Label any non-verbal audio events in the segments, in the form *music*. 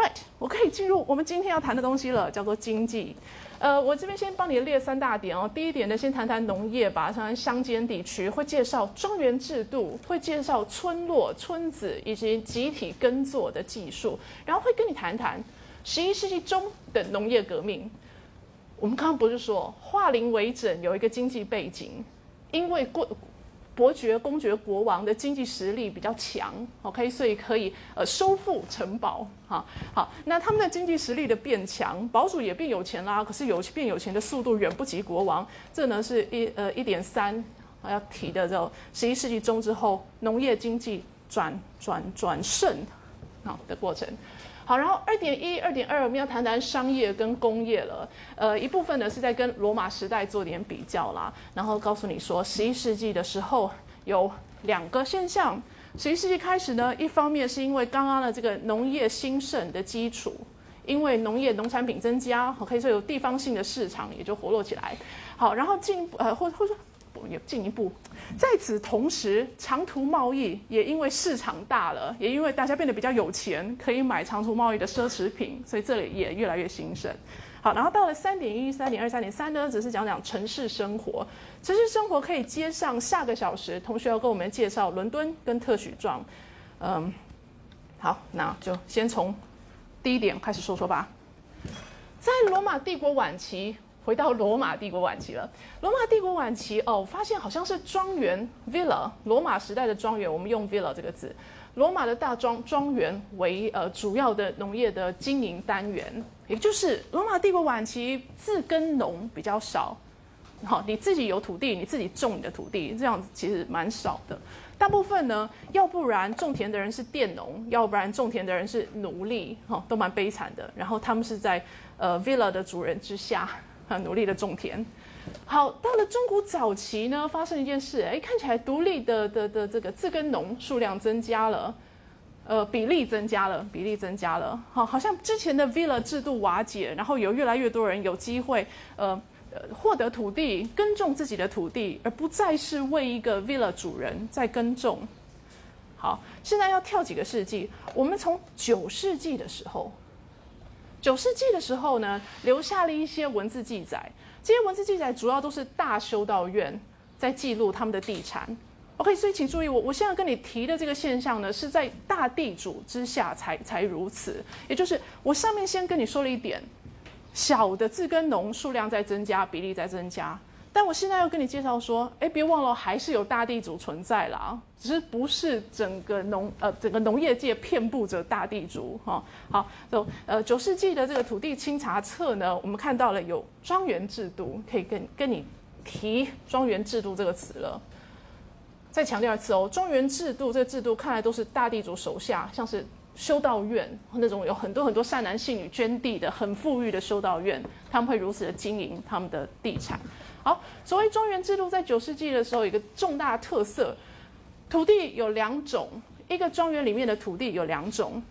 Right，我可以进入我们今天要谈的东西了，叫做经济。呃，我这边先帮你列三大点哦。第一点呢，先谈谈农业吧，像乡间地区会介绍庄园制度，会介绍村落、村子以及集体耕作的技术，然后会跟你谈谈十一世纪中的农业革命。我们刚刚不是说化零为整有一个经济背景，因为过。伯爵、公爵、国王的经济实力比较强，OK，所以可以呃收复城堡，哈，好，那他们的经济实力的变强，堡主也变有钱啦。可是有变有钱的速度远不及国王，这呢是一呃一点三要提的，就十一世纪中之后农业经济转转转盛好的过程。好，然后二点一、二点二，我们要谈谈商业跟工业了。呃，一部分呢是在跟罗马时代做点比较啦，然后告诉你说，十一世纪的时候有两个现象。十一世纪开始呢，一方面是因为刚刚的这个农业兴盛的基础，因为农业农产品增加，可以说有地方性的市场也就活络起来。好，然后进呃或或者说也进一步。在此同时，长途贸易也因为市场大了，也因为大家变得比较有钱，可以买长途贸易的奢侈品，所以这里也越来越兴盛。好，然后到了三点一、三点二、三点三呢，只是讲讲城市生活。城市生活可以接上下个小时，同学要跟我们介绍伦敦跟特许状。嗯，好，那就先从第一点开始说说吧。在罗马帝国晚期。回到罗马帝国晚期了。罗马帝国晚期哦，发现好像是庄园 （villa）。罗马时代的庄园，我们用 villa 这个字。罗马的大庄庄园为呃主要的农业的经营单元，也就是罗马帝国晚期自耕农比较少。好，你自己有土地，你自己种你的土地，这样子其实蛮少的。大部分呢，要不然种田的人是佃农，要不然种田的人是奴隶，哈，都蛮悲惨的。然后他们是在呃 villa 的主人之下。很努力的种田，好，到了中古早期呢，发生一件事，哎，看起来独立的的的这个自耕农数量增加了，呃，比例增加了，比例增加了，好，好像之前的 villa 制度瓦解，然后有越来越多人有机会，呃，获得土地，耕种自己的土地，而不再是为一个 villa 主人在耕种。好，现在要跳几个世纪，我们从九世纪的时候。九世纪的时候呢，留下了一些文字记载。这些文字记载主要都是大修道院在记录他们的地产。OK，所以请注意，我我现在跟你提的这个现象呢，是在大地主之下才才如此。也就是我上面先跟你说了一点，小的自耕农数量在增加，比例在增加。但我现在要跟你介绍说，哎，别忘了还是有大地主存在啦，只是不是整个农呃整个农业界遍布着大地主哈。好，就呃九世纪的这个土地清查册呢，我们看到了有庄园制度，可以跟跟你提庄园制度这个词了。再强调一次哦，庄园制度这个制度看来都是大地主手下，像是修道院那种有很多很多善男信女捐地的很富裕的修道院，他们会如此的经营他们的地产。好，所谓庄园制度在九世纪的时候有一个重大特色，土地有两种，一个庄园里面的土地有两种，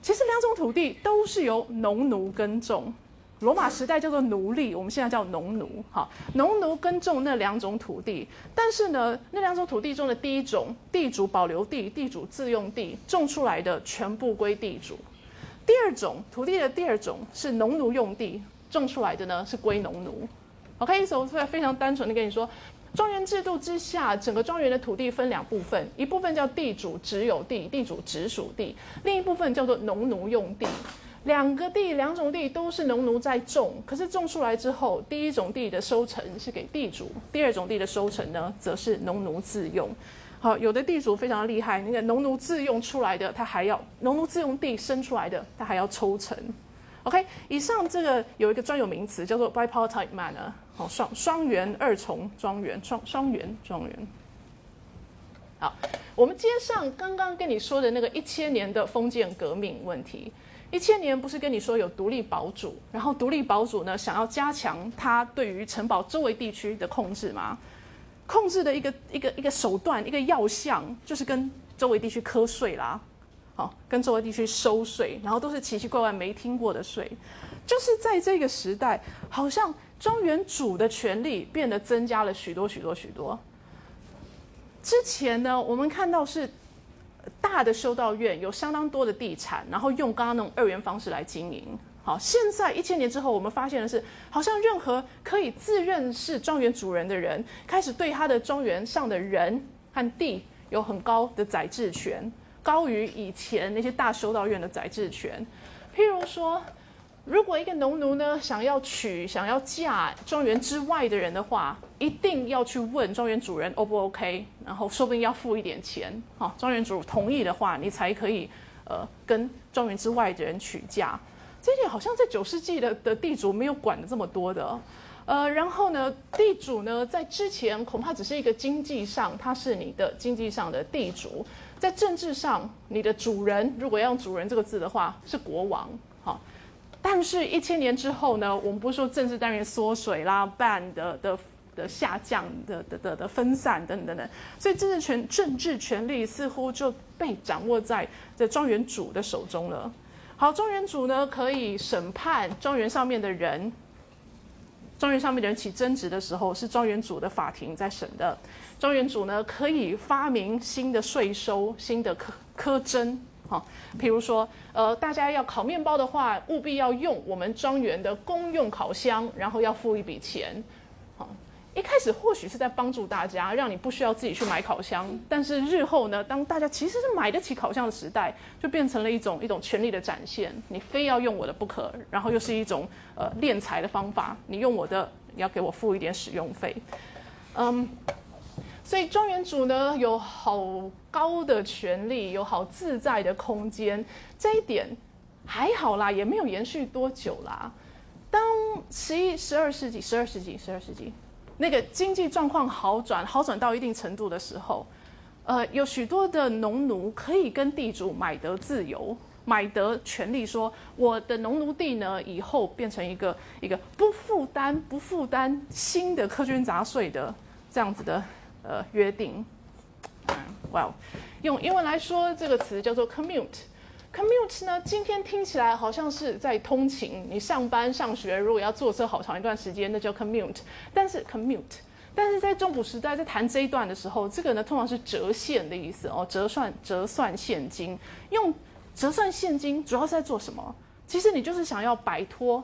其实两种土地都是由农奴耕种。罗马时代叫做奴隶，我们现在叫农奴。好，农奴耕种那两种土地，但是呢，那两种土地中的第一种地主保留地、地主自用地种出来的全部归地主；第二种土地的第二种是农奴用地种出来的呢，是归农奴。OK，所以我非常单纯的跟你说，庄园制度之下，整个庄园的土地分两部分，一部分叫地主直有地，地主直属地，另一部分叫做农奴用地。两个地，两种地都是农奴在种，可是种出来之后，第一种地的收成是给地主，第二种地的收成呢，则是农奴自用。好，有的地主非常厉害，那个农奴自用出来的，他还要农奴自用地生出来的，他还要抽成。OK，以上这个有一个专有名词叫做 bipartite manor，好，双双元二重庄园，双双元庄园。好，我们接上刚刚跟你说的那个一千年的封建革命问题。一千年不是跟你说有独立堡主，然后独立堡主呢想要加强他对于城堡周围地区的控制吗？控制的一个一个一个手段，一个要项就是跟周围地区瞌税啦。好跟周围地区收税，然后都是奇奇怪怪没听过的税，就是在这个时代，好像庄园主的权力变得增加了许多许多许多。之前呢，我们看到是大的修道院，有相当多的地产，然后用刚刚那种二元方式来经营。好，现在一千年之后，我们发现的是，好像任何可以自认是庄园主人的人，开始对他的庄园上的人和地有很高的宰制权，高于以前那些大修道院的宰制权。譬如说，如果一个农奴呢想要娶、想要嫁庄园之外的人的话，一定要去问庄园主人 O 不 OK，然后说不定要付一点钱。好，庄园主同意的话，你才可以呃跟庄园之外的人娶嫁。这点好像在九世纪的的地主没有管的这么多的，呃，然后呢，地主呢在之前恐怕只是一个经济上，他是你的经济上的地主，在政治上，你的主人如果要用主人这个字的话，是国王，好，但是，一千年之后呢，我们不是说政治单元缩水啦办的的的下降的的的的分散等等等等，所以政治权政治权力似乎就被掌握在这庄园主的手中了。好，庄园主呢可以审判庄园上面的人，庄园上面的人起争执的时候，是庄园主的法庭在审的。庄园主呢可以发明新的税收、新的苛苛征，好，譬如说，呃，大家要烤面包的话，务必要用我们庄园的公用烤箱，然后要付一笔钱。一开始或许是在帮助大家，让你不需要自己去买烤箱。但是日后呢，当大家其实是买得起烤箱的时代，就变成了一种一种权力的展现。你非要用我的不可，然后又是一种呃敛财的方法。你用我的，你要给我付一点使用费。嗯，所以庄园主呢有好高的权力，有好自在的空间。这一点还好啦，也没有延续多久啦。当十一、十二世纪、十二世纪、十二世纪。那个经济状况好转，好转到一定程度的时候，呃，有许多的农奴可以跟地主买得自由，买得权利，说我的农奴地呢，以后变成一个一个不负担不负担新的苛捐杂税的这样子的呃约定。Well，用英文来说，这个词叫做 commute。Commute 呢？今天听起来好像是在通勤，你上班上学如果要坐车好长一段时间，那叫 commute。但是 commute，但是在中古时代在谈这一段的时候，这个呢通常是折现的意思哦，折算折算现金。用折算现金主要是在做什么？其实你就是想要摆脱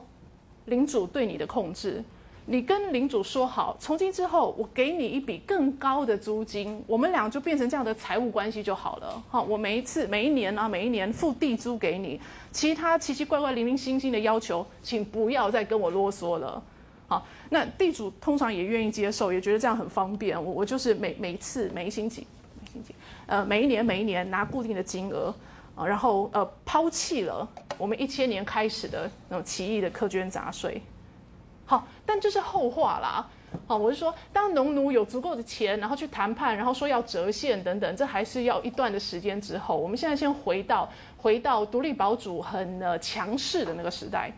领主对你的控制。你跟领主说好，从今之后我给你一笔更高的租金，我们俩就变成这样的财务关系就好了。哈，我每一次每一年啊，每一年付地租给你，其他奇奇怪怪、零零星星的要求，请不要再跟我啰嗦了。好，那地主通常也愿意接受，也觉得这样很方便。我我就是每每一次每一星期每星期呃每一年每一年拿固定的金额啊，然后呃抛弃了我们一千年开始的那种奇异的苛捐杂税。但这是后话啦。好，我是说，当农奴有足够的钱，然后去谈判，然后说要折现等等，这还是要一段的时间之后。我们现在先回到回到独立堡主很呃强势的那个时代。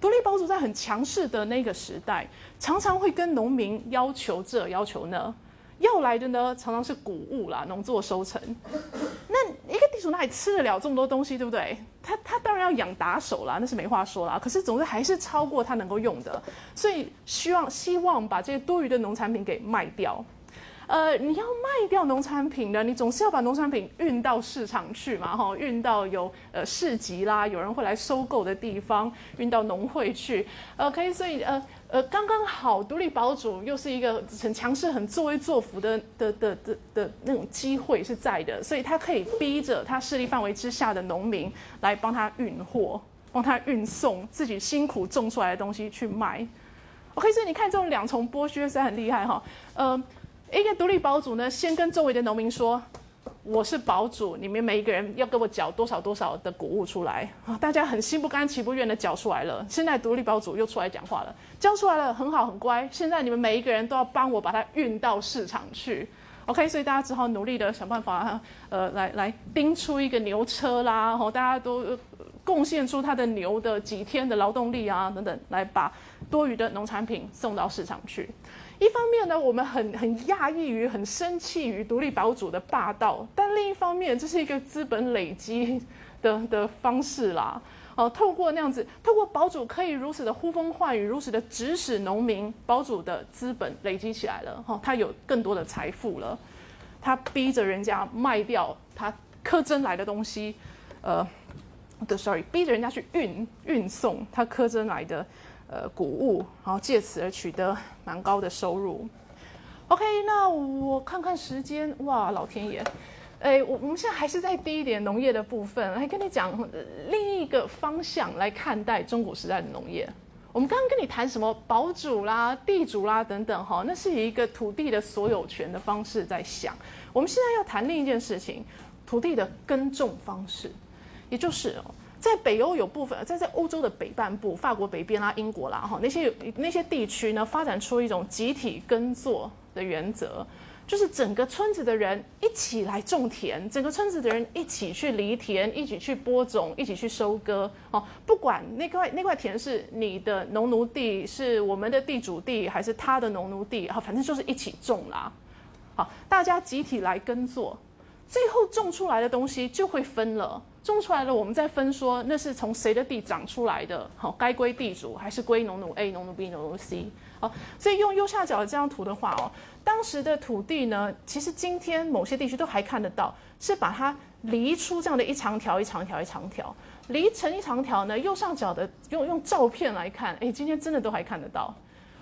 独立堡主在很强势的那个时代，常常会跟农民要求这要求那。要来的呢，常常是谷物啦，农作收成。那主哪里吃得了这么多东西，对不对？他他当然要养打手啦，那是没话说啦。可是总之还是超过他能够用的，所以希望希望把这些多余的农产品给卖掉。呃，你要卖掉农产品的，你总是要把农产品运到市场去嘛，哈，运到有呃市集啦，有人会来收购的地方，运到农会去。OK，所以呃。呃，刚刚好，独立堡主又是一个很强势、很作威作福的的的的的那种机会是在的，所以他可以逼着他势力范围之下的农民来帮他运货，帮他运送自己辛苦种出来的东西去卖。OK，所以你看这种两重剥削是很厉害哈。呃，一个独立堡主呢，先跟周围的农民说。我是堡主，你们每一个人要给我缴多少多少的谷物出来啊！大家很心不甘情不愿的缴出来了。现在独立堡主又出来讲话了，交出来了，很好很乖。现在你们每一个人都要帮我把它运到市场去，OK？所以大家只好努力的想办法，呃，来来盯出一个牛车啦，然后大家都贡献出他的牛的几天的劳动力啊等等，来把多余的农产品送到市场去。一方面呢，我们很很讶异于、很生气于独立堡主的霸道，但另一方面，这是一个资本累积 *laughs* 的的方式啦。哦，透过那样子，透过堡主可以如此的呼风唤雨，如此的指使农民，堡主的资本累积起来了，哈，他有更多的财富了，他逼着人家卖掉他苛征来的东西，呃，的 sorry，逼着人家去运运送他苛征来的呃谷物，然后借此而取得蛮高的收入。OK，那我看看时间，哇，老天爷！哎，我我们现在还是在低一点农业的部分，来跟你讲另一个方向来看待中古时代的农业。我们刚刚跟你谈什么堡主啦、地主啦等等，哈，那是以一个土地的所有权的方式在想。我们现在要谈另一件事情，土地的耕种方式，也就是，在北欧有部分，在在欧洲的北半部，法国北边啦、英国啦，哈，那些那些地区呢，发展出一种集体耕作的原则。就是整个村子的人一起来种田，整个村子的人一起去犁田，一起去播种，一起去收割。哦，不管那块那块田是你的农奴地，是我们的地主地，还是他的农奴地，好，反正就是一起种啦。好，大家集体来耕作，最后种出来的东西就会分了。种出来了，我们再分说那是从谁的地长出来的，好，该归地主还是归农奴 A、农奴 B、农奴 C。好，所以用右下角的这张图的话哦。当时的土地呢，其实今天某些地区都还看得到，是把它犁出这样的一长条、一长条、一长条，犁成一长条呢。右上角的用用照片来看，哎，今天真的都还看得到。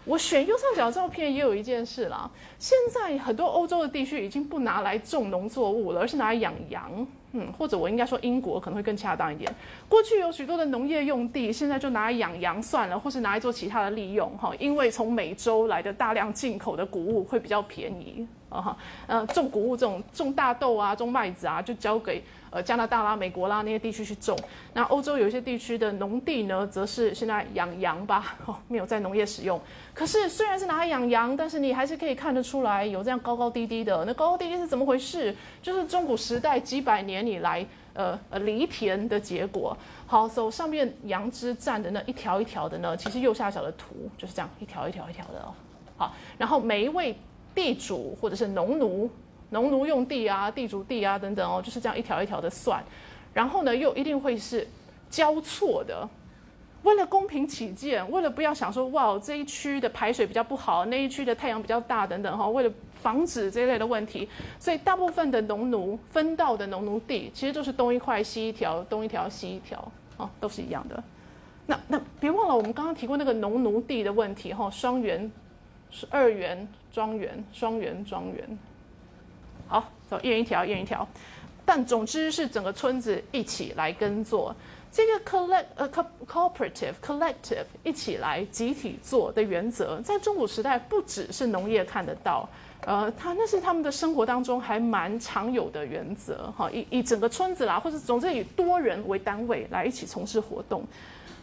我选右上角照片也有一件事啦，现在很多欧洲的地区已经不拿来种农作物了，而是拿来养羊。嗯，或者我应该说英国可能会更恰当一点。过去有许多的农业用地，现在就拿来养羊算了，或是拿来做其他的利用哈。因为从美洲来的大量进口的谷物会比较便宜啊哈。呃，种谷物这种种大豆啊、种麦子啊，就交给。呃，加拿大啦、美国啦那些地区去种，那欧洲有一些地区的农地呢，则是现在养羊吧，*laughs* 哦，没有在农业使用。可是虽然是拿来养羊，但是你还是可以看得出来有这样高高低低的。那高高低低是怎么回事？就是中古时代几百年以来，呃呃犁田的结果。好，走上面羊脂站的那一条一条的呢，其实右下角的图就是这样一条一条一条的哦。好，然后每一位地主或者是农奴。农奴用地啊，地主地啊，等等哦，就是这样一条一条的算，然后呢，又一定会是交错的。为了公平起见，为了不要想说哇，这一区的排水比较不好，那一区的太阳比较大等等哈，为了防止这一类的问题，所以大部分的农奴分到的农奴地，其实都是东一块西一条，东一条西一条，哦，都是一样的。那那别忘了，我们刚刚提过那个农奴地的问题哈，双元是二元庄园，双元庄园。好，走一人一条，一人一条。但总之是整个村子一起来耕作。这个 collect 呃 cooperative collective 一起来集体做的原则，在中古时代不只是农业看得到，呃，他那是他们的生活当中还蛮常有的原则。哈，以以整个村子啦，或者总之以多人为单位来一起从事活动。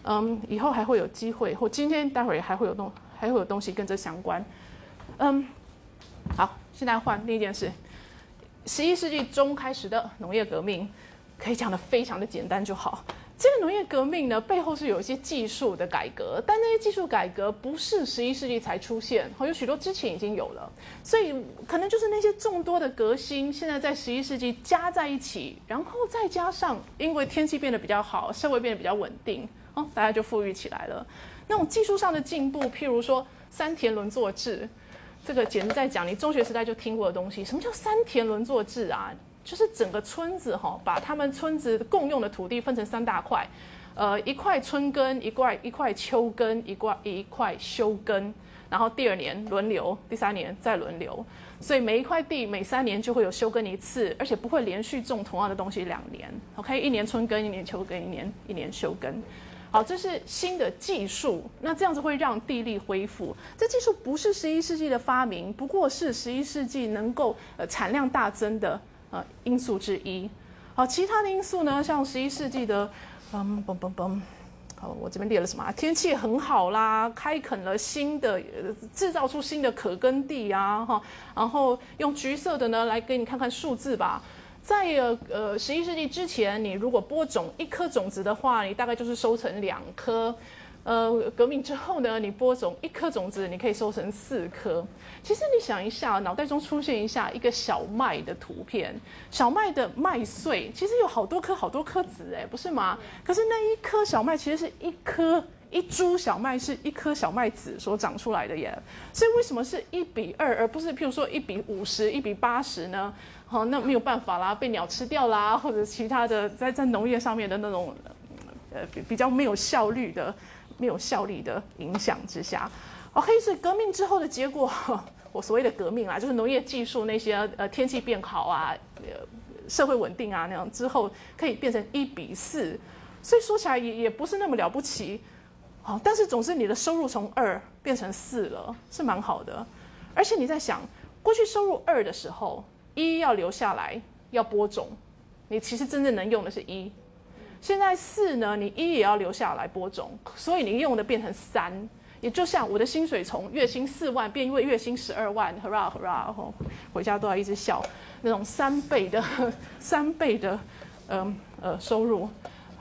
嗯，以后还会有机会，或今天待会儿还会有东还会有东西跟这相关。嗯，好，现在换另一件事。十一世纪中开始的农业革命，可以讲的非常的简单就好。这个农业革命呢，背后是有一些技术的改革，但那些技术改革不是十一世纪才出现，有许多之前已经有了，所以可能就是那些众多的革新，现在在十一世纪加在一起，然后再加上因为天气变得比较好，社会变得比较稳定，哦，大家就富裕起来了。那种技术上的进步，譬如说三田轮作制。这个简直在讲你中学时代就听过的东西。什么叫三田轮作制啊？就是整个村子哈，把他们村子共用的土地分成三大块，呃，一块春耕，一块一块秋耕，一块一块休耕，然后第二年轮流，第三年再轮流。所以每一块地每三年就会有休耕一次，而且不会连续种同样的东西两年。OK，一年春耕，一年秋耕，一年一年休耕。好，这是新的技术，那这样子会让地力恢复。这技术不是十一世纪的发明，不过是十一世纪能够呃产量大增的呃因素之一。好，其他的因素呢，像十一世纪的嗯嘣嘣嘣，好，我这边列了什么？天气很好啦，开垦了新的，制造出新的可耕地啊，哈，然后用橘色的呢来给你看看数字吧。在呃呃十一世纪之前，你如果播种一颗种子的话，你大概就是收成两颗。呃，革命之后呢，你播种一颗种子，你可以收成四颗。其实你想一下，脑袋中出现一下一个小麦的图片，小麦的麦穗其实有好多颗好多颗籽，哎，不是吗？可是那一颗小麦其实是一颗一株小麦是一颗小麦籽所长出来的耶。所以为什么是一比二，而不是譬如说一比五十、一比八十呢？好，那没有办法啦，被鸟吃掉啦，或者其他的在在农业上面的那种呃比比较没有效率的、没有效力的影响之下哦，黑水革命之后的结果，*laughs* 我所谓的革命啊，就是农业技术那些呃天气变好啊，呃社会稳定啊那样之后可以变成一比四，所以说起来也也不是那么了不起。好，但是总是你的收入从二变成四了，是蛮好的。而且你在想，过去收入二的时候，一要留下来要播种，你其实真正能用的是一。现在四呢，你一也要留下来播种，所以你用的变成三。也就像我的薪水从月薪四万变为月薪十二万，hurrah hurrah，回家都要一直笑，那种三倍的 *laughs* 三倍的，嗯呃收入。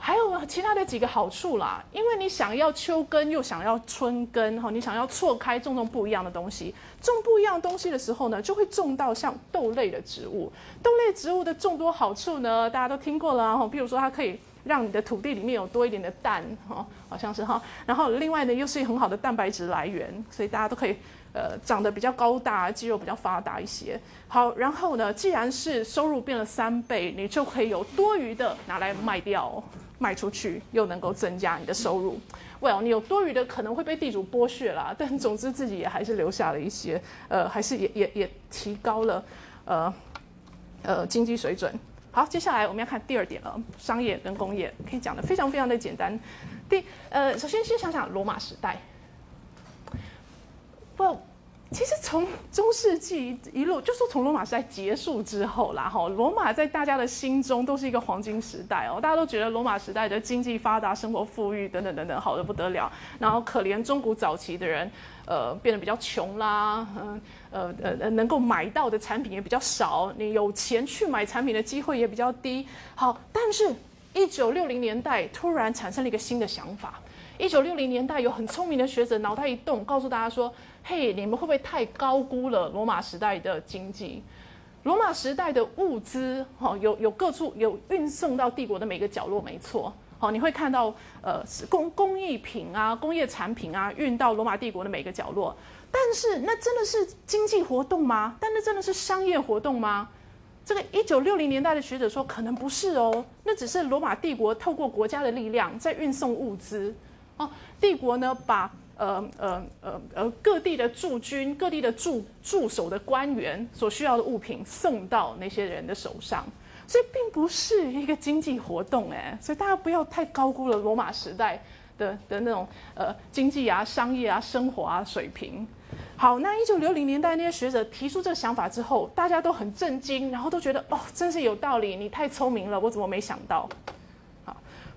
还有其他的几个好处啦，因为你想要秋耕又想要春耕哈，你想要错开种种不一样的东西，种不一样东西的时候呢，就会种到像豆类的植物。豆类植物的众多好处呢，大家都听过了哈，比如说它可以让你的土地里面有多一点的氮哈，好像是哈，然后另外呢又是很好的蛋白质来源，所以大家都可以。呃，长得比较高大，肌肉比较发达一些。好，然后呢，既然是收入变了三倍，你就可以有多余的拿来卖掉，卖出去又能够增加你的收入。Well，你有多余的可能会被地主剥削啦，但总之自己也还是留下了一些，呃，还是也也也提高了，呃呃经济水准。好，接下来我们要看第二点了，商业跟工业可以讲的非常非常的简单。第呃，首先先想想罗马时代。，Well，其实从中世纪一路，就说从罗马时代结束之后啦，哈，罗马在大家的心中都是一个黄金时代哦，大家都觉得罗马时代的经济发达、生活富裕等等等等，好的不得了。然后可怜中古早期的人，呃，变得比较穷啦，嗯，呃呃，能够买到的产品也比较少，你有钱去买产品的机会也比较低。好，但是一九六零年代突然产生了一个新的想法。一九六零年代有很聪明的学者脑袋一动，告诉大家说。嘿，你们会不会太高估了罗马时代的经济？罗马时代的物资，哈，有有各处有运送到帝国的每个角落，没错。好，你会看到，呃，工工艺品啊，工业产品啊，运到罗马帝国的每个角落。但是，那真的是经济活动吗？但那真的是商业活动吗？这个一九六零年代的学者说，可能不是哦，那只是罗马帝国透过国家的力量在运送物资。哦，帝国呢把。呃呃呃呃，各地的驻军、各地的驻驻守的官员所需要的物品送到那些人的手上，所以并不是一个经济活动哎，所以大家不要太高估了罗马时代的的那种呃经济啊、商业啊、生活啊水平。好，那一九六零年代那些学者提出这个想法之后，大家都很震惊，然后都觉得哦，真是有道理，你太聪明了，我怎么没想到？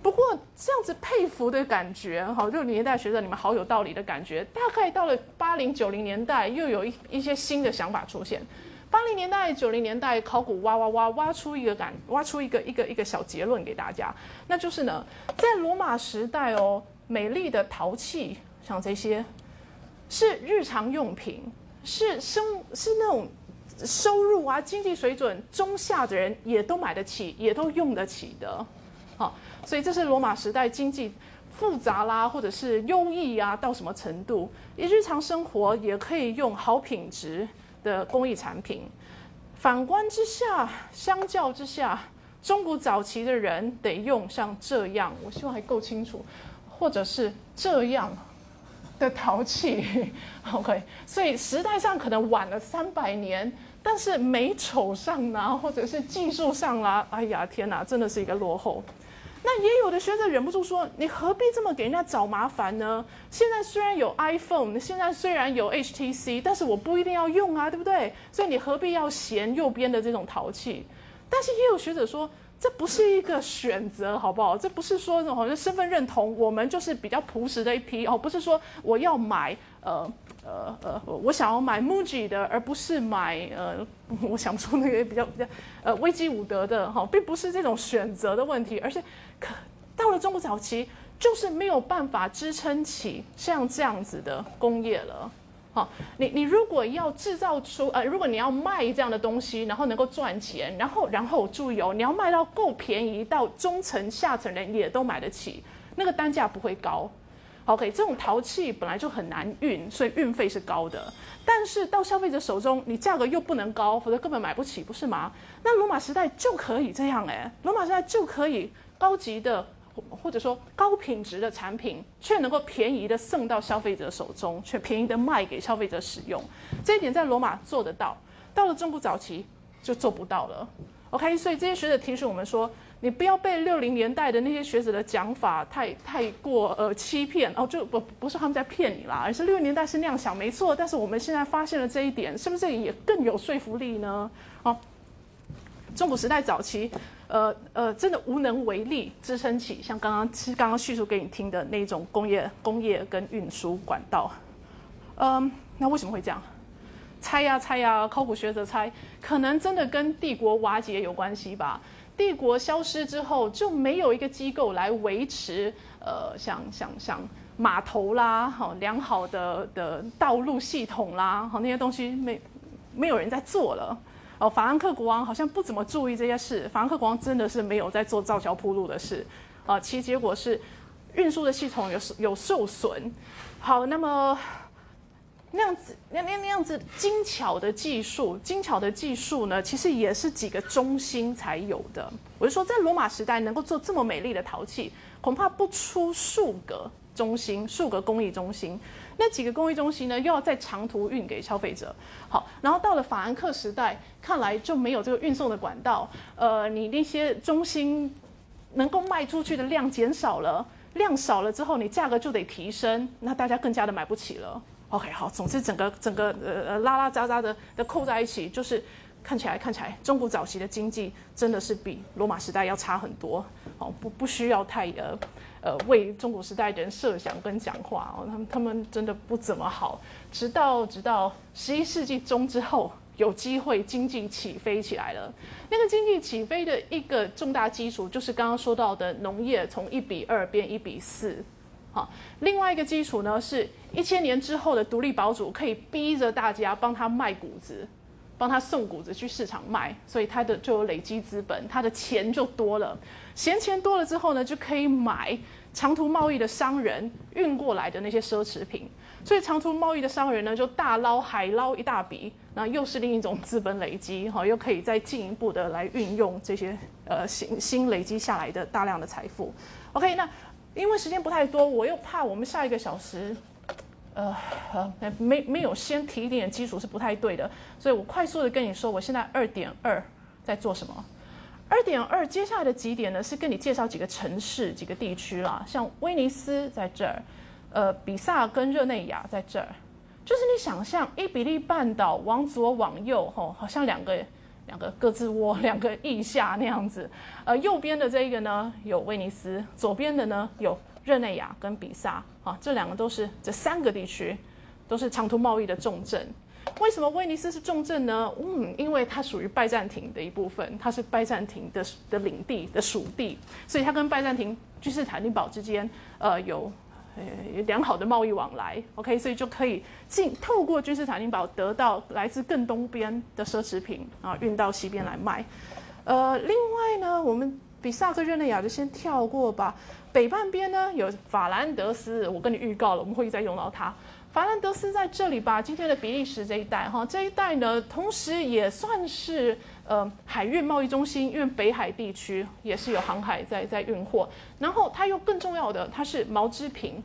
不过这样子佩服的感觉，哈，六零年代学者你们好有道理的感觉。大概到了八零九零年代，又有一一些新的想法出现。八零年代九零年代，考古挖挖挖挖出一个感，挖出一个一个一个小结论给大家，那就是呢，在罗马时代哦，美丽的陶器像这些，是日常用品，是生是那种收入啊经济水准中下的人也都买得起，也都用得起的，好。所以这是罗马时代经济复杂啦，或者是优异啊，到什么程度？你日常生活也可以用好品质的工艺产品。反观之下，相较之下，中古早期的人得用像这样，我希望还够清楚，或者是这样的陶器。*laughs* OK，所以时代上可能晚了三百年，但是美丑上呢，或者是技术上啦，哎呀天哪，真的是一个落后。那也有的学者忍不住说：“你何必这么给人家找麻烦呢？现在虽然有 iPhone，现在虽然有 HTC，但是我不一定要用啊，对不对？所以你何必要嫌右边的这种淘气？但是也有学者说，这不是一个选择，好不好？这不是说那种好像身份认同，我们就是比较朴实的一批哦，不是说我要买呃。”呃呃，我想要买 MUJI 的，而不是买呃，*laughs* 我想不出那个比较比较呃危机伍德的哈，并不是这种选择的问题，而是可到了中国早期，就是没有办法支撑起像这样子的工业了。好，你你如果要制造出呃，如果你要卖这样的东西，然后能够赚钱，然后然后注意哦，你要卖到够便宜，到中层下层人也都买得起，那个单价不会高。OK，这种陶器本来就很难运，所以运费是高的。但是到消费者手中，你价格又不能高，否则根本买不起，不是吗？那罗马时代就可以这样哎，罗马时代就可以高级的或者说高品质的产品，却能够便宜的送到消费者手中，却便宜的卖给消费者使用。这一点在罗马做得到，到了中古早期就做不到了。OK，所以这些学者提醒我们说。你不要被六零年代的那些学者的讲法太太过呃欺骗哦，就不不是他们在骗你啦，而是六零年代是那样想没错，但是我们现在发现了这一点，是不是也更有说服力呢？哦，中古时代早期，呃呃，真的无能为力支撑起像刚刚刚刚叙述给你听的那种工业工业跟运输管道，嗯，那为什么会这样？猜呀猜呀，考古学者猜，可能真的跟帝国瓦解有关系吧。帝国消失之后，就没有一个机构来维持，呃，像像像码头啦，好良好的的道路系统啦，好那些东西没没有人在做了。哦，法兰克国王好像不怎么注意这些事，法兰克国王真的是没有在做造桥铺路的事，啊，其结果是运输的系统有有受损。好，那么。那样子，那那那样子精巧的技术，精巧的技术呢，其实也是几个中心才有的。我就说，在罗马时代能够做这么美丽的陶器，恐怕不出数个中心，数个工艺中心。那几个工艺中心呢，又要在长途运给消费者。好，然后到了法兰克时代，看来就没有这个运送的管道。呃，你那些中心能够卖出去的量减少了，量少了之后，你价格就得提升，那大家更加的买不起了。OK，好，总之整个整个呃呃拉拉杂杂的的扣在一起，就是看起来看起来中古早期的经济真的是比罗马时代要差很多。哦，不不需要太呃呃为中国时代人设想跟讲话哦，他们他们真的不怎么好。直到直到十一世纪中之后，有机会经济起飞起来了。那个经济起飞的一个重大基础，就是刚刚说到的农业从一比二变一比四。好，另外一个基础呢，是一千年之后的独立堡主可以逼着大家帮他卖谷子，帮他送谷子去市场卖，所以他的就有累积资本，他的钱就多了。闲钱多了之后呢，就可以买长途贸易的商人运过来的那些奢侈品，所以长途贸易的商人呢，就大捞海捞一大笔，那又是另一种资本累积，哈，又可以再进一步的来运用这些呃新新累积下来的大量的财富。OK，那。因为时间不太多，我又怕我们下一个小时，呃，没没有先提一点基础是不太对的，所以我快速的跟你说，我现在二点二在做什么？二点二接下来的几点呢？是跟你介绍几个城市、几个地区啦，像威尼斯在这儿，呃，比萨跟热内亚在这儿，就是你想象伊比利半岛往左往右，吼，好像两个。两个各自窝，两个腋下那样子。呃，右边的这一个呢有威尼斯，左边的呢有热内亚跟比萨。啊，这两个都是这三个地区都是长途贸易的重镇。为什么威尼斯是重镇呢？嗯，因为它属于拜占庭的一部分，它是拜占庭的的领地的属地，所以它跟拜占庭君士坦丁堡之间，呃，有。呃，良好的贸易往来，OK，所以就可以进透过君士坦丁堡得到来自更东边的奢侈品啊，运到西边来卖。呃，另外呢，我们比萨克热内亚就先跳过吧。北半边呢有法兰德斯，我跟你预告了，我们会再用到它。法兰德斯在这里吧，今天的比利时这一带哈，这一带呢，同时也算是呃海运贸易中心，因为北海地区也是有航海在在运货，然后它又更重要的，它是毛织品、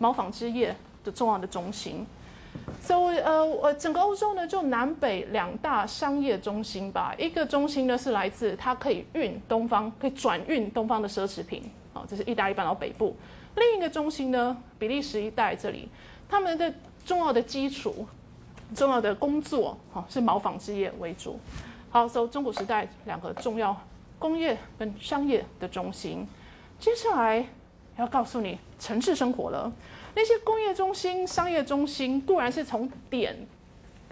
毛纺织业的重要的中心。所以呃，我整个欧洲呢，就南北两大商业中心吧，一个中心呢是来自它可以运东方，可以转运东方的奢侈品，啊，这是意大利半岛北部；另一个中心呢，比利时一带这里。他们的重要的基础、重要的工作，哈，是毛纺织业为主。好，所以中古时代两个重要工业跟商业的中心。接下来要告诉你城市生活了。那些工业中心、商业中心固然是从点。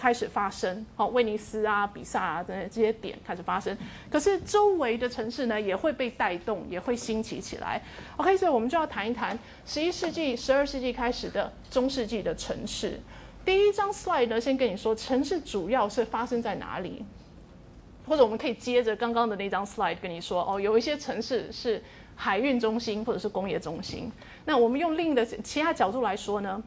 开始发生，好，威尼斯啊、比萨啊等这些点开始发生，可是周围的城市呢也会被带动，也会兴起起来。OK，所以我们就要谈一谈十一世纪、十二世纪开始的中世纪的城市。第一张 slide 呢，先跟你说城市主要是发生在哪里，或者我们可以接着刚刚的那张 slide 跟你说，哦，有一些城市是海运中心或者是工业中心。那我们用另一个其他角度来说呢，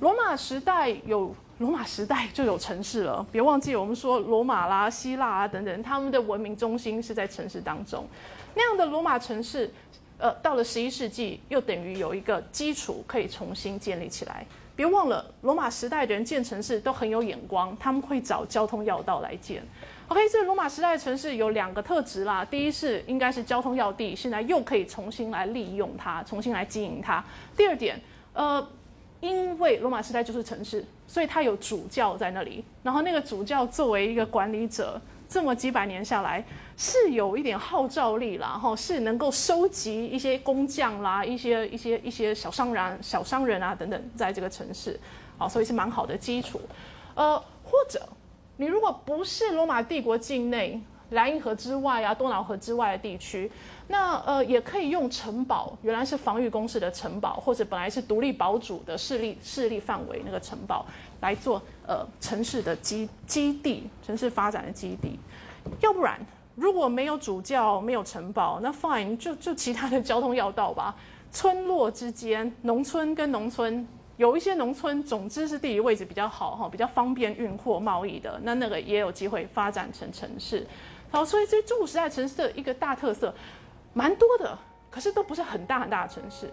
罗马时代有罗马时代就有城市了，别忘记我们说罗马啦、希腊啊等等，他们的文明中心是在城市当中。那样的罗马城市，呃，到了十一世纪又等于有一个基础可以重新建立起来。别忘了，罗马时代的人建城市都很有眼光，他们会找交通要道来建。OK，这罗马时代的城市有两个特质啦，第一是应该是交通要地，现在又可以重新来利用它，重新来经营它。第二点，呃，因为罗马时代就是城市，所以它有主教在那里，然后那个主教作为一个管理者。这么几百年下来，是有一点号召力啦，哈，是能够收集一些 *laughs* 工匠啦，一些一些一些小商人、小商人啊等等，在这个城市，好，所以是蛮好的基础。呃，或者你如果不是罗马帝国境内莱茵河之外啊、多瑙河之外的地区，那呃也可以用城堡，原来是防御工事的城堡，或者本来是独立堡主的势力势力范围那个城堡。来做呃城市的基基地，城市发展的基地，要不然如果没有主教，没有城堡，那 fine 就就其他的交通要道吧。村落之间，农村跟农村有一些农村，总之是地理位置比较好哈，比较方便运货贸易的，那那个也有机会发展成城市。好，所以这中古时代城市的一个大特色，蛮多的，可是都不是很大很大的城市。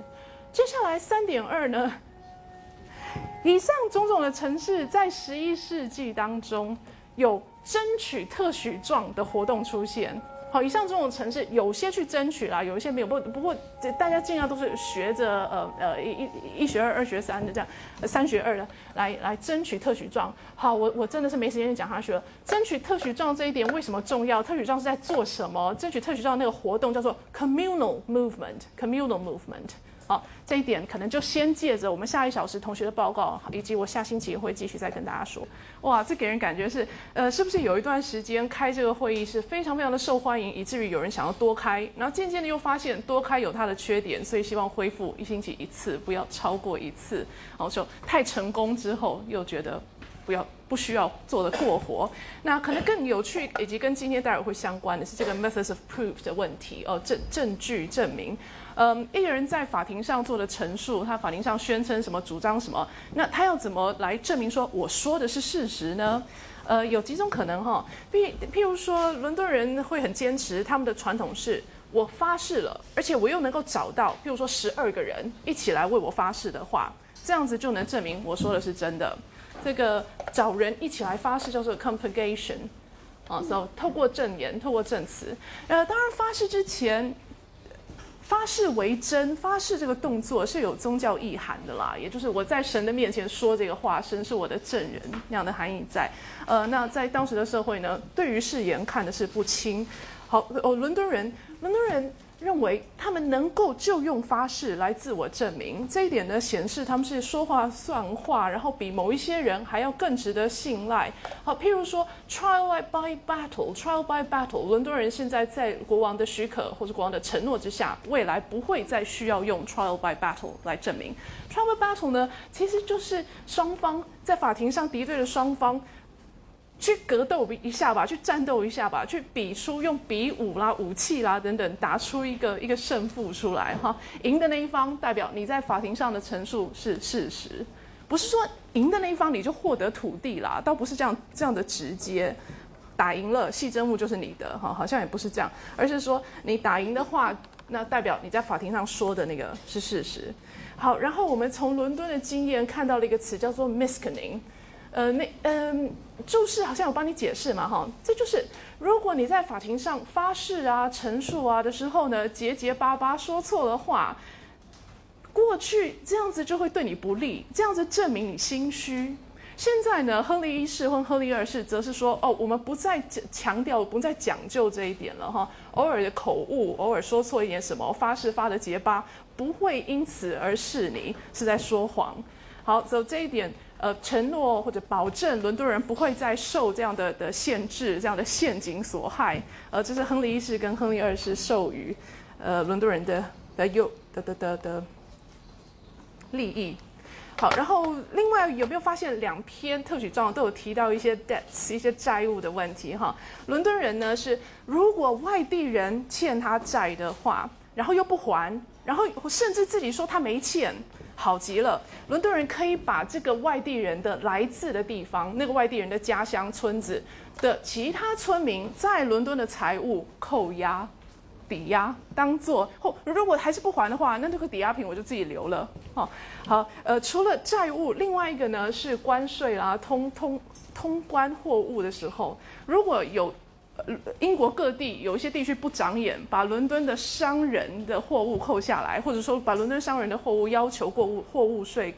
接下来三点二呢？以上种种的城市在十一世纪当中有争取特许状的活动出现。好，以上这种城市有些去争取啦，有一些没有。不不过，大家尽量都是学着呃呃一一一学二，二学三的这样，三学二的来来争取特许状。好，我我真的是没时间讲下去了。争取特许状这一点为什么重要？特许状是在做什么？争取特许状那个活动叫做 communal movement，communal movement。好，这一点可能就先借着我们下一小时同学的报告，以及我下星期会继续再跟大家说。哇，这给人感觉是，呃，是不是有一段时间开这个会议是非常非常的受欢迎，以至于有人想要多开，然后渐渐的又发现多开有它的缺点，所以希望恢复一星期一次，不要超过一次。然后就太成功之后，又觉得不要不需要做的过活。那可能更有趣，以及跟今天待会会相关的是这个 methods of proof 的问题哦，证证据证明。嗯，一人在法庭上做的陈述，他法庭上宣称什么，主张什么，那他要怎么来证明说我说的是事实呢？呃，有几种可能哈，譬譬如说，伦敦人会很坚持他们的传统是，我发誓了，而且我又能够找到，譬如说十二个人一起来为我发誓的话，这样子就能证明我说的是真的。这个找人一起来发誓叫做 confirmation，啊，，so 透过证言，透过证词，呃，当然发誓之前。发誓为真，发誓这个动作是有宗教意涵的啦，也就是我在神的面前说这个话，神是我的证人那样的含义在。呃，那在当时的社会呢，对于誓言看的是不轻。好，哦，伦敦人，伦敦人。认为他们能够就用发誓来自我证明，这一点呢显示他们是说话算话，然后比某一些人还要更值得信赖。好，譬如说 trial by battle，trial by battle，伦敦人现在在国王的许可或者国王的承诺之下，未来不会再需要用 trial by battle 来证明。trial by battle 呢，其实就是双方在法庭上敌对的双方。去格斗一下吧，去战斗一下吧，去比出用比武啦、武器啦等等，打出一个一个胜负出来哈。赢的那一方代表你在法庭上的陈述是事实，不是说赢的那一方你就获得土地啦，倒不是这样这样的直接。打赢了，细真物就是你的哈，好像也不是这样，而是说你打赢的话，那代表你在法庭上说的那个是事实。好，然后我们从伦敦的经验看到了一个词叫做 misconing。呃，那嗯，注释好像有帮你解释嘛，哈，这就是如果你在法庭上发誓啊、陈述啊的时候呢，结结巴巴说错了话，过去这样子就会对你不利，这样子证明你心虚。现在呢，亨利一世或亨利二世则是说，哦，我们不再强调、不再讲究这一点了，哈，偶尔的口误，偶尔说错一点什么，发誓发的结巴，不会因此而是你是在说谎。好，走这一点。呃，承诺或者保证伦敦人不会再受这样的的限制、这样的陷阱所害。呃，这是亨利一世跟亨利二世授予呃伦敦人的的有的的的的利益。好，然后另外有没有发现两篇特许状都有提到一些 debts 一些债务的问题？哈，伦敦人呢是如果外地人欠他债的话。然后又不还，然后甚至自己说他没欠，好极了。伦敦人可以把这个外地人的来自的地方，那个外地人的家乡村子的其他村民在伦敦的财务扣押、抵押，当做或如果还是不还的话，那这个抵押品我就自己留了。哦，*laughs* 好，呃，除了债务，另外一个呢是关税啦，通通通关货物的时候，如果有。英国各地有一些地区不长眼，把伦敦的商人的货物扣下来，或者说把伦敦商人的货物要求过物货物税、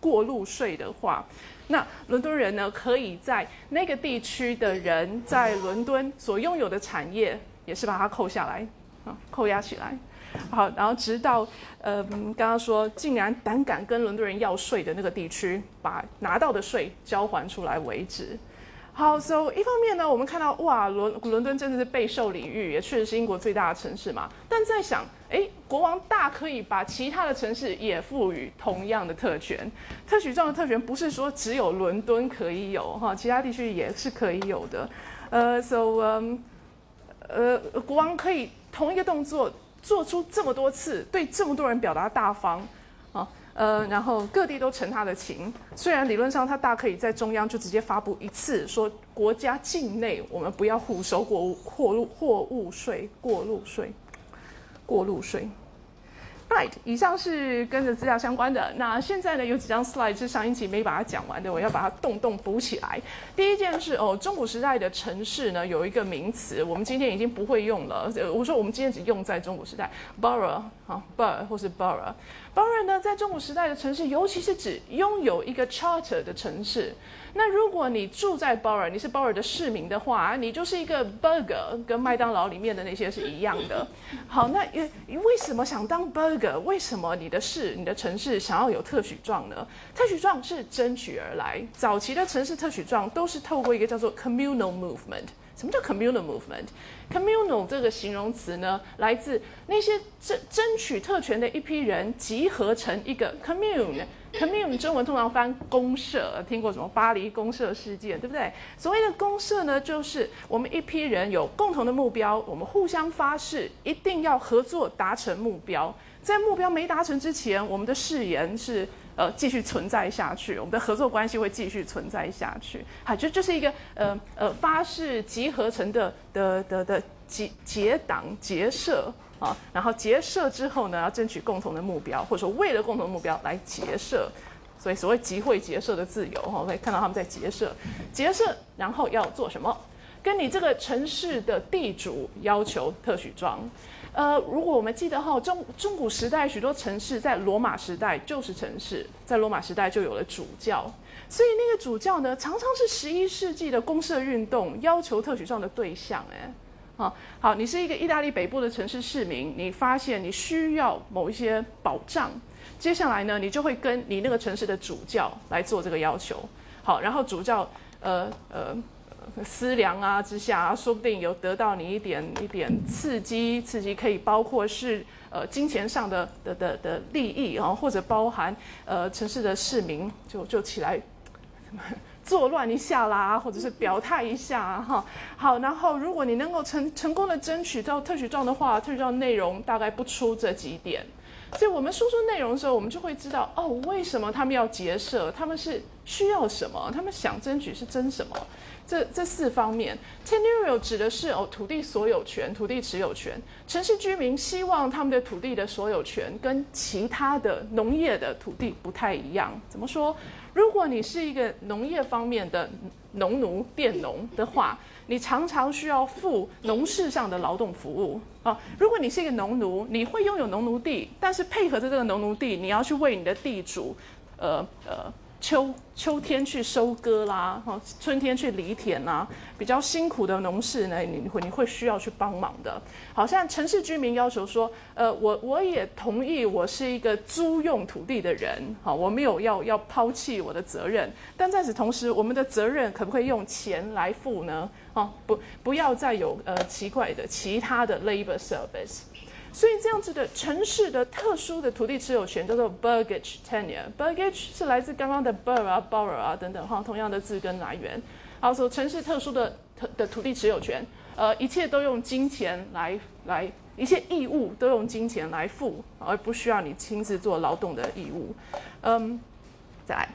过路税的话，那伦敦人呢，可以在那个地区的人在伦敦所拥有的产业，也是把它扣下来啊，扣押起来。好，然后直到呃，刚刚说竟然胆敢跟伦敦人要税的那个地区，把拿到的税交还出来为止。好，so 一方面呢，我们看到哇，伦伦敦真的是备受礼遇，也确实是英国最大的城市嘛。但在想，哎，国王大可以把其他的城市也赋予同样的特权，特许状的特权不是说只有伦敦可以有哈，其他地区也是可以有的。呃，so 呃，国王可以同一个动作做出这么多次，对这么多人表达大方。啊呃，然后各地都承他的情。虽然理论上他大可以在中央就直接发布一次，说国家境内我们不要互收过货物货物税、过路税、过路税。以上是跟着资料相关的。那现在呢，有几张 slide 是上一集没把它讲完的，我要把它动动补起来。第一件事哦，中古时代的城市呢有一个名词，我们今天已经不会用了。我说我们今天只用在中古时代，borough 啊，borough 或是 borough。borough 呢，在中古时代的城市，尤其是指拥有一个 charter 的城市。那如果你住在 borough，你是 borough 的市民的话，你就是一个 burger，跟麦当劳里面的那些是一样的。*laughs* 好，那为为什么想当 burger？为什么你的市、你的城市想要有特许状呢？特许状是争取而来。早期的城市特许状都是透过一个叫做 communal movement。什么叫 communal movement？communal 这个形容词呢，来自那些争争取特权的一批人集合成一个 commune。commune 中文通常翻公社，听过什么巴黎公社事件，对不对？所谓的公社呢，就是我们一批人有共同的目标，我们互相发誓一定要合作达成目标。在目标没达成之前，我们的誓言是。呃，继续存在下去，我们的合作关系会继续存在下去。好，就这是一个呃呃发誓集合成的的的的结结党结社啊，然后结社之后呢，要争取共同的目标，或者说为了共同目标来结社，所以所谓集会结社的自由哈，可以看到他们在结社，结社然后要做什么？跟你这个城市的地主要求特许状。呃，如果我们记得哈，中中古时代许多城市在罗马时代就是城市，在罗马时代就有了主教，所以那个主教呢，常常是十一世纪的公社运动要求特许状的对象。哎，好，好，你是一个意大利北部的城市市民，你发现你需要某一些保障，接下来呢，你就会跟你那个城市的主教来做这个要求。好，然后主教，呃呃。思量啊之下，说不定有得到你一点一点刺激，刺激可以包括是呃金钱上的的的的利益啊，或者包含呃城市的市民就就起来作乱一下啦，或者是表态一下哈。好，然后如果你能够成成功的争取到特许状的话，特许状内容大概不出这几点。所以我们说出内容的时候，我们就会知道哦，为什么他们要结社，他们是需要什么，他们想争取是争什么。这这四方面，tenure 指的是哦土地所有权、土地持有权。城市居民希望他们的土地的所有权跟其他的农业的土地不太一样。怎么说？如果你是一个农业方面的农奴、佃农的话，你常常需要付农事上的劳动服务啊。如果你是一个农奴，你会拥有农奴地，但是配合着这个农奴地，你要去为你的地主，呃呃。秋秋天去收割啦，哈，春天去犁田呐，比较辛苦的农事呢，你会你会需要去帮忙的。好像城市居民要求说，呃，我我也同意，我是一个租用土地的人，好，我没有要要抛弃我的责任，但在此同时，我们的责任可不可以用钱来付呢？哦，不，不要再有呃奇怪的其他的 labor service。所以这样子的城市的特殊的土地持有权叫做 burgage tenure。burgage 是来自刚刚的 bur 啊、borrow 啊等等哈，同样的字根来源。好，说城市特殊的特的土地持有权，呃，一切都用金钱来来一切义务都用金钱来付，而不需要你亲自做劳动的义务。嗯，再来，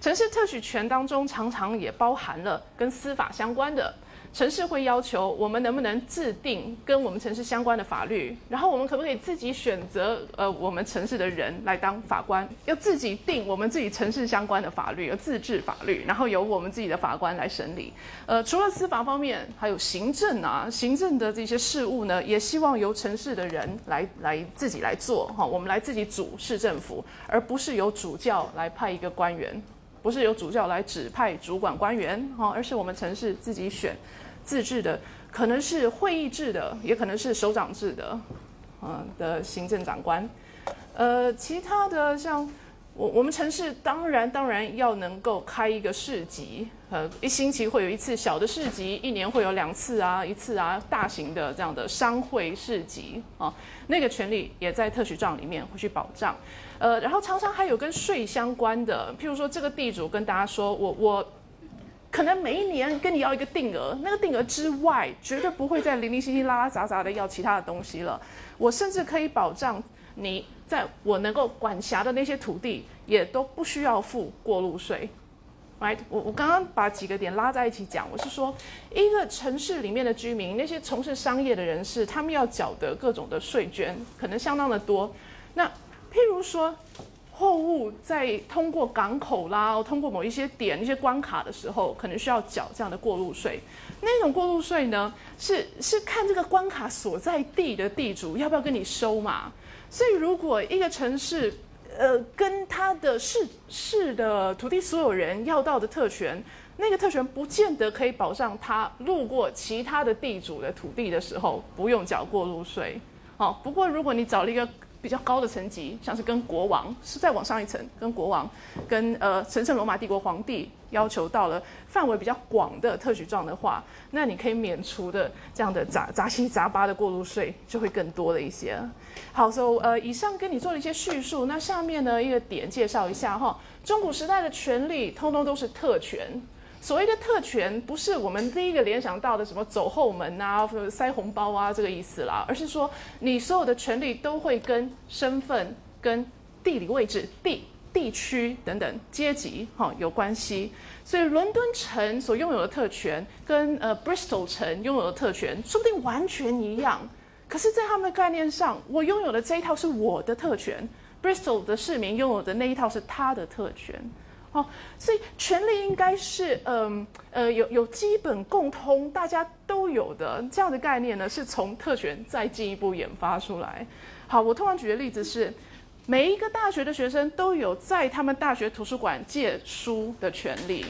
城市特许权当中常常也包含了跟司法相关的。城市会要求我们能不能制定跟我们城市相关的法律，然后我们可不可以自己选择呃我们城市的人来当法官，要自己定我们自己城市相关的法律，要自治法律，然后由我们自己的法官来审理。呃，除了司法方面，还有行政啊，行政的这些事务呢，也希望由城市的人来来自己来做哈，我们来自己组市政府，而不是由主教来派一个官员，不是由主教来指派主管官员哈，而是我们城市自己选。自治的可能是会议制的，也可能是首长制的，嗯的行政长官。呃，其他的像我我们城市当然当然要能够开一个市集，呃，一星期会有一次小的市集，一年会有两次啊，一次啊，大型的这样的商会市集啊，那个权利也在特许状里面会去保障。呃，然后常常还有跟税相关的，譬如说这个地主跟大家说我我。可能每一年跟你要一个定额，那个定额之外，绝对不会再零零星星、拉拉杂杂的要其他的东西了。我甚至可以保障你在我能够管辖的那些土地，也都不需要付过路税。Right？我我刚刚把几个点拉在一起讲，我是说，一个城市里面的居民，那些从事商业的人士，他们要缴的各种的税捐，可能相当的多。那譬如说。货物在通过港口啦，通过某一些点、一些关卡的时候，可能需要缴这样的过路税。那种过路税呢，是是看这个关卡所在地的地主要不要跟你收嘛。所以，如果一个城市，呃，跟他的市市的土地所有人要到的特权，那个特权不见得可以保障他路过其他的地主的土地的时候不用缴过路税。好，不过如果你找了一个。比较高的层级，像是跟国王是再往上一层，跟国王、跟呃神圣罗马帝国皇帝要求到了范围比较广的特许状的话，那你可以免除的这样的杂 *laughs* 杂七杂八的过路税就会更多了一些。好，所以呃以上跟你做了一些叙述，那下面呢一个点介绍一下哈，中古时代的权利通通都是特权。所谓的特权，不是我们第一个联想到的什么走后门啊、塞红包啊这个意思啦，而是说你所有的权利都会跟身份、跟地理位置、地地区等等阶级哈有关系。所以伦敦城所拥有的特权，跟呃 Bristol 城拥有的特权，说不定完全一样。可是，在他们的概念上，我拥有的这一套是我的特权，Bristol 的市民拥有的那一套是他的特权。哦，所以权利应该是，嗯呃，有有基本共通，大家都有的这样的概念呢，是从特权再进一步研发出来。好，我通常举的例子是，每一个大学的学生都有在他们大学图书馆借书的权利，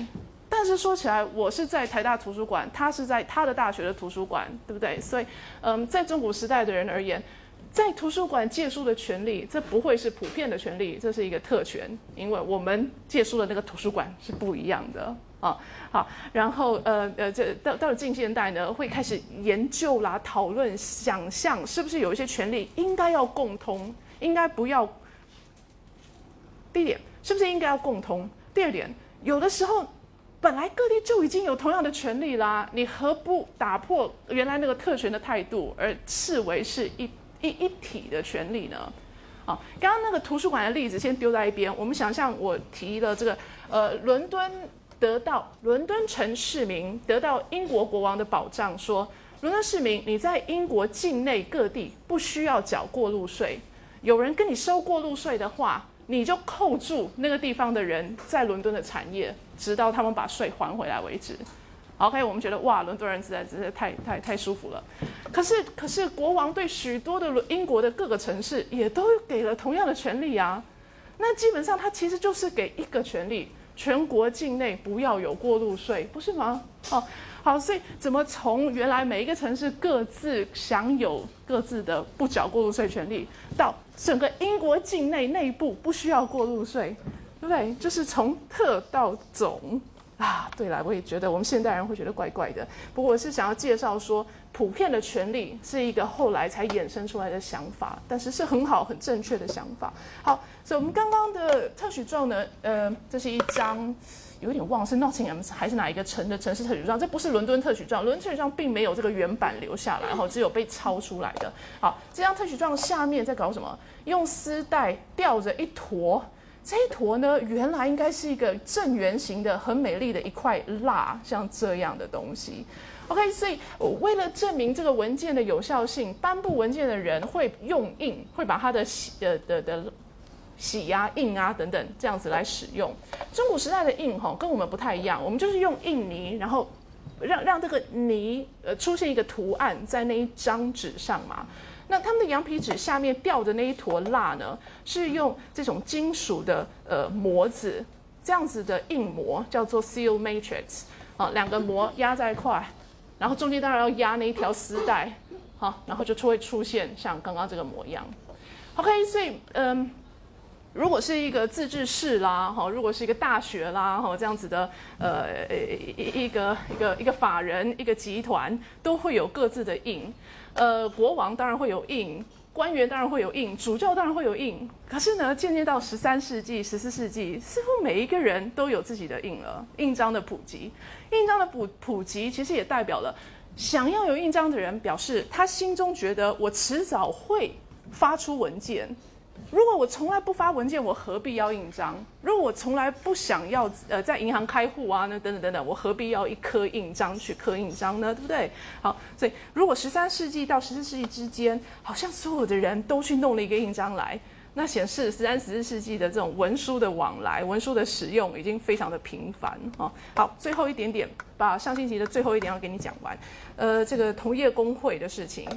但是说起来，我是在台大图书馆，他是在他的大学的图书馆，对不对？所以，嗯，在中古时代的人而言。在图书馆借书的权利，这不会是普遍的权利，这是一个特权，因为我们借书的那个图书馆是不一样的啊。好，然后呃呃，这到到了近现代呢，会开始研究啦、讨论、想象，是不是有一些权利应该要共通，应该不要。第一点，是不是应该要共通？第二点，有的时候本来各地就已经有同样的权利啦，你何不打破原来那个特权的态度，而视为是一？一一体的权利呢？好，刚刚那个图书馆的例子先丢在一边。我们想象我提的这个，呃，伦敦得到伦敦城市民得到英国国王的保障，说伦敦市民你在英国境内各地不需要缴过路税。有人跟你收过路税的话，你就扣住那个地方的人在伦敦的产业，直到他们把税还回来为止。OK，我们觉得哇，伦敦人实在真是太太太舒服了。可是，可是国王对许多的英国的各个城市也都给了同样的权利啊。那基本上他其实就是给一个权利：全国境内不要有过路税，不是吗？哦，好，所以怎么从原来每一个城市各自享有各自的不缴过路税权利，到整个英国境内内部不需要过路税，对不对？就是从特到总。啊，对了，我也觉得我们现代人会觉得怪怪的。不过我是想要介绍说，普遍的权利是一个后来才衍生出来的想法，但是是很好、很正确的想法。好，所以我们刚刚的特许状呢，呃，这是一张有点忘是 Nottingham 还是哪一个城的城市特许状，这不是伦敦特许状，伦敦特许状并没有这个原版留下来，然 *laughs* 后只有被抄出来的。好，这张特许状下面在搞什么？用丝带吊着一坨。这一坨呢，原来应该是一个正圆形的、很美丽的一块蜡，像这样的东西。OK，所以为了证明这个文件的有效性，颁布文件的人会用印，会把它的洗呃的的洗啊、印啊等等这样子来使用。中古时代的印哈跟我们不太一样，我们就是用印泥，然后让让这个泥呃出现一个图案在那一张纸上嘛。那他们的羊皮纸下面掉的那一坨蜡呢，是用这种金属的呃模子，这样子的硬模叫做 seal matrix，啊，两个膜压在一块，然后中间当然要压那一条丝带，好，然后就会出现像刚刚这个模样。OK，所以嗯，如果是一个自治市啦，哈，如果是一个大学啦，哈，这样子的呃一一个一个一个法人一个集团都会有各自的印。呃，国王当然会有印，官员当然会有印，主教当然会有印。可是呢，渐渐到十三世纪、十四世纪，似乎每一个人都有自己的印了。印章的普及，印章的普普及，其实也代表了想要有印章的人，表示他心中觉得我迟早会发出文件。如果我从来不发文件，我何必要印章？如果我从来不想要呃在银行开户啊，那等等等等，我何必要一颗印章去刻印章呢？对不对？好，所以如果十三世纪到十四世纪之间，好像所有的人都去弄了一个印章来，那显示十三、十四世纪的这种文书的往来、文书的使用已经非常的频繁哦。好，最后一点点，把上星期的最后一点要给你讲完，呃，这个同业工会的事情。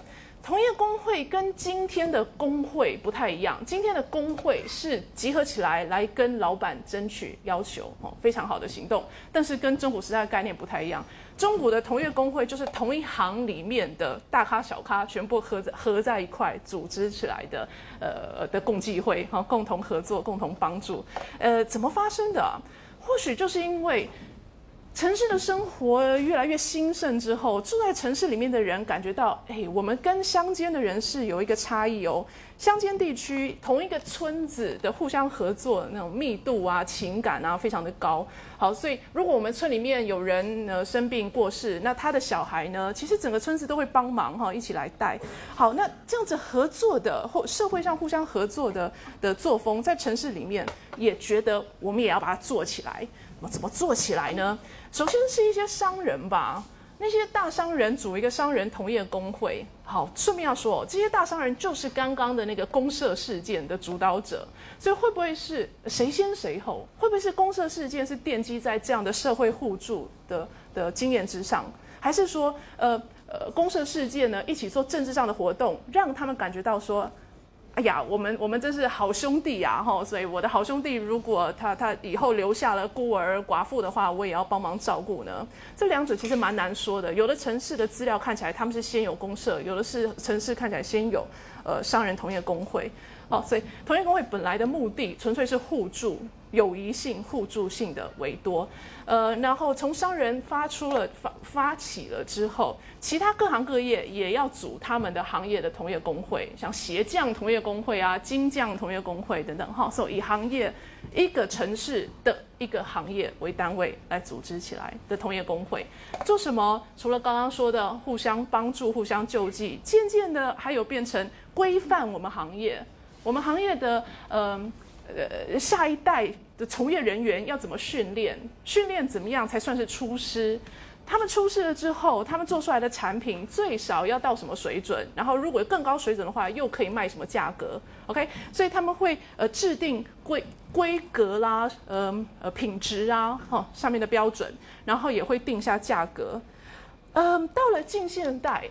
同业工会跟今天的工会不太一样，今天的工会是集合起来来跟老板争取要求，哦，非常好的行动。但是跟中古时代的概念不太一样，中古的同业工会就是同一行里面的大咖小咖全部合在合在一块组织起来的，呃的共济会，哈，共同合作，共同帮助。呃，怎么发生的？或许就是因为。城市的生活越来越兴盛之后，住在城市里面的人感觉到，哎，我们跟乡间的人是有一个差异哦。乡间地区同一个村子的互相合作那种密度啊、情感啊，非常的高。好，所以如果我们村里面有人呢生病过世，那他的小孩呢，其实整个村子都会帮忙哈，一起来带。好，那这样子合作的或社会上互相合作的的作风，在城市里面也觉得我们也要把它做起来。那么怎么做起来呢？首先是一些商人吧，那些大商人组一个商人同业工会。好，顺便要说，这些大商人就是刚刚的那个公社事件的主导者，所以会不会是谁先谁后？会不会是公社事件是奠基在这样的社会互助的的经验之上，还是说，呃呃，公社事件呢一起做政治上的活动，让他们感觉到说？哎呀，我们我们真是好兄弟呀，哈！所以我的好兄弟，如果他他以后留下了孤儿寡妇的话，我也要帮忙照顾呢。这两者其实蛮难说的。有的城市的资料看起来他们是先有公社，有的是城市看起来先有呃商人同业工会。哦，所以同业工会本来的目的纯粹是互助。友谊性、互助性的为多，呃，然后从商人发出了发发起了之后，其他各行各业也要组他们的行业的同业工会，像鞋匠同业工会啊、金匠同业工会等等，哈，所以以行业一个城市的一个行业为单位来组织起来的同业工会，做什么？除了刚刚说的互相帮助、互相救济，渐渐的还有变成规范我们行业，我们行业的嗯。呃下一代的从业人员要怎么训练？训练怎么样才算是出师？他们出师了之后，他们做出来的产品最少要到什么水准？然后如果更高水准的话，又可以卖什么价格？OK，所以他们会呃制定规规格啦，呃呃品质啊，哈上面的标准，然后也会定下价格。嗯，到了近现代。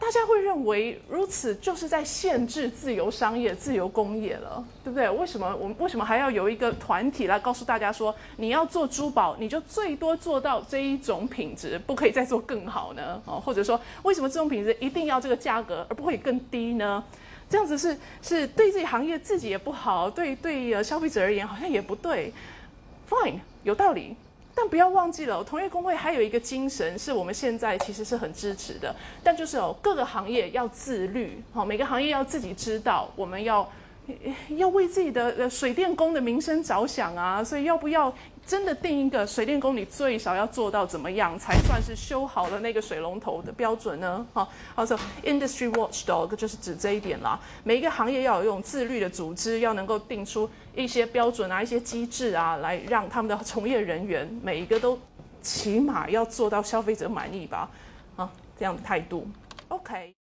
大家会认为如此就是在限制自由商业、自由工业了，对不对？为什么我们为什么还要有一个团体来告诉大家说，你要做珠宝，你就最多做到这一种品质，不可以再做更好呢？*laughs* 哦，或者说为什么这种品质一定要这个价格，而不会更低呢？这样子是是对自己行业自己也不好，对对呃消费者而言好像也不对。Fine，有道理。但不要忘记了，同业工会还有一个精神是我们现在其实是很支持的，但就是哦，各个行业要自律，好，每个行业要自己知道，我们要要为自己的呃水电工的名声着想啊，所以要不要真的定一个水电工你最少要做到怎么样才算是修好了那个水龙头的标准呢？好，好说 industry watchdog 就是指这一点啦，每一个行业要有一种自律的组织，要能够定出一些标准啊、一些机制啊，来让他们的从业人员每一个都起码要做到消费者满意吧，啊，这样的态度，OK。